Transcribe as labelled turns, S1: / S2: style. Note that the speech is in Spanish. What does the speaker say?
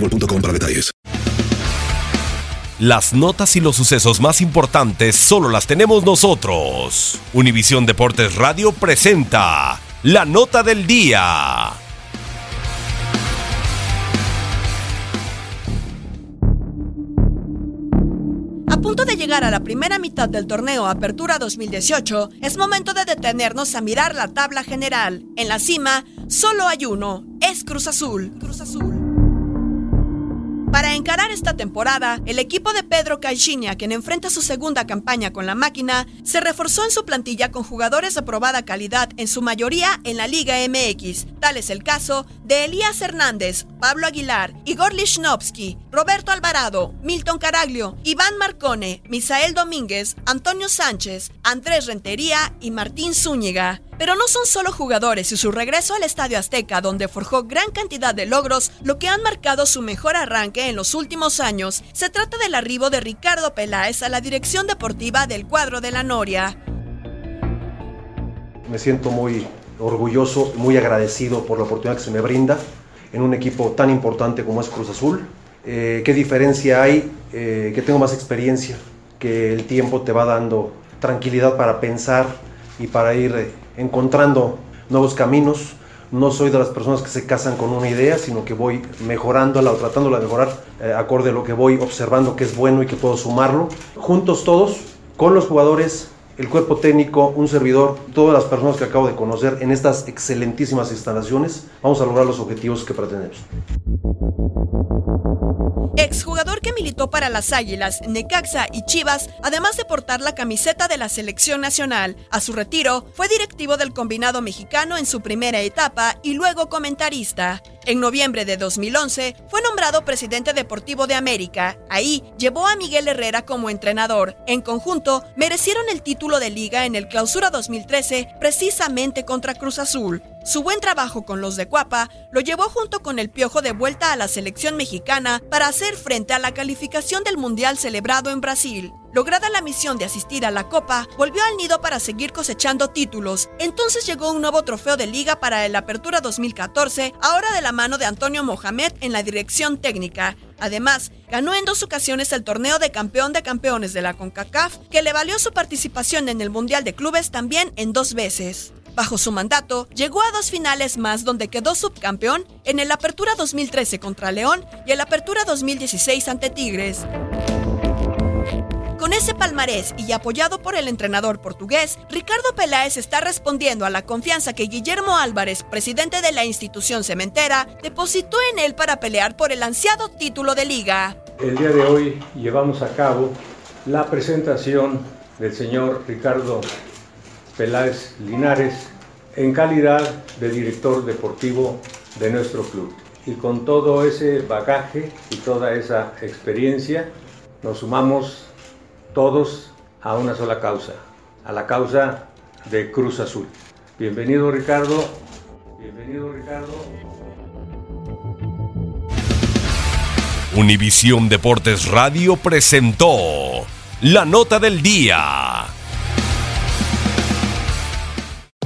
S1: boostmobile.com para detalles.
S2: Las notas y los sucesos más importantes solo las tenemos nosotros. Univisión Deportes Radio presenta la nota del día.
S3: A punto de llegar a la primera mitad del torneo Apertura 2018, es momento de detenernos a mirar la tabla general. En la cima, solo hay uno, es Cruz Azul. Cruz Azul. Para encarar esta temporada, el equipo de Pedro Caixinha, quien enfrenta su segunda campaña con la máquina, se reforzó en su plantilla con jugadores de probada calidad, en su mayoría en la Liga MX. Tal es el caso de Elías Hernández, Pablo Aguilar, Igor Lichnowsky, Roberto Alvarado, Milton Caraglio, Iván Marcone, Misael Domínguez, Antonio Sánchez, Andrés Rentería y Martín Zúñiga. Pero no son solo jugadores y su regreso al Estadio Azteca, donde forjó gran cantidad de logros, lo que han marcado su mejor arranque en los últimos años. Se trata del arribo de Ricardo Peláez a la dirección deportiva del cuadro de la Noria.
S4: Me siento muy orgulloso muy agradecido por la oportunidad que se me brinda en un equipo tan importante como es Cruz Azul. Eh, ¿Qué diferencia hay? Eh, que tengo más experiencia, que el tiempo te va dando tranquilidad para pensar y para ir eh, encontrando nuevos caminos. No soy de las personas que se casan con una idea, sino que voy mejorándola o tratándola de mejorar acorde a lo que voy observando que es bueno y que puedo sumarlo. Juntos todos, con los jugadores, el cuerpo técnico, un servidor, todas las personas que acabo de conocer en estas excelentísimas instalaciones, vamos a lograr los objetivos que pretendemos.
S3: Exjugador que militó para las Águilas, Necaxa y Chivas, además de portar la camiseta de la selección nacional. A su retiro, fue directivo del combinado mexicano en su primera etapa y luego comentarista. En noviembre de 2011 fue nombrado presidente deportivo de América. Ahí llevó a Miguel Herrera como entrenador. En conjunto, merecieron el título de liga en el Clausura 2013 precisamente contra Cruz Azul. Su buen trabajo con los de Cuapa lo llevó junto con el Piojo de vuelta a la selección mexicana para hacer frente a la calificación del Mundial celebrado en Brasil. Lograda la misión de asistir a la Copa, volvió al nido para seguir cosechando títulos. Entonces llegó un nuevo trofeo de liga para el Apertura 2014, ahora de la mano de Antonio Mohamed en la dirección técnica. Además, ganó en dos ocasiones el torneo de campeón de campeones de la CONCACAF, que le valió su participación en el Mundial de Clubes también en dos veces. Bajo su mandato, llegó a dos finales más donde quedó subcampeón en el Apertura 2013 contra León y el Apertura 2016 ante Tigres. Con ese palmarés y apoyado por el entrenador portugués, Ricardo Peláez está respondiendo a la confianza que Guillermo Álvarez, presidente de la institución cementera, depositó en él para pelear por el ansiado título de liga.
S5: El día de hoy llevamos a cabo la presentación del señor Ricardo Peláez Linares en calidad de director deportivo de nuestro club. y con todo ese bagaje y toda esa experiencia nos sumamos todos a una sola causa, a la causa de Cruz Azul. Bienvenido Ricardo, bienvenido Ricardo.
S2: Univisión Deportes Radio presentó la nota del día.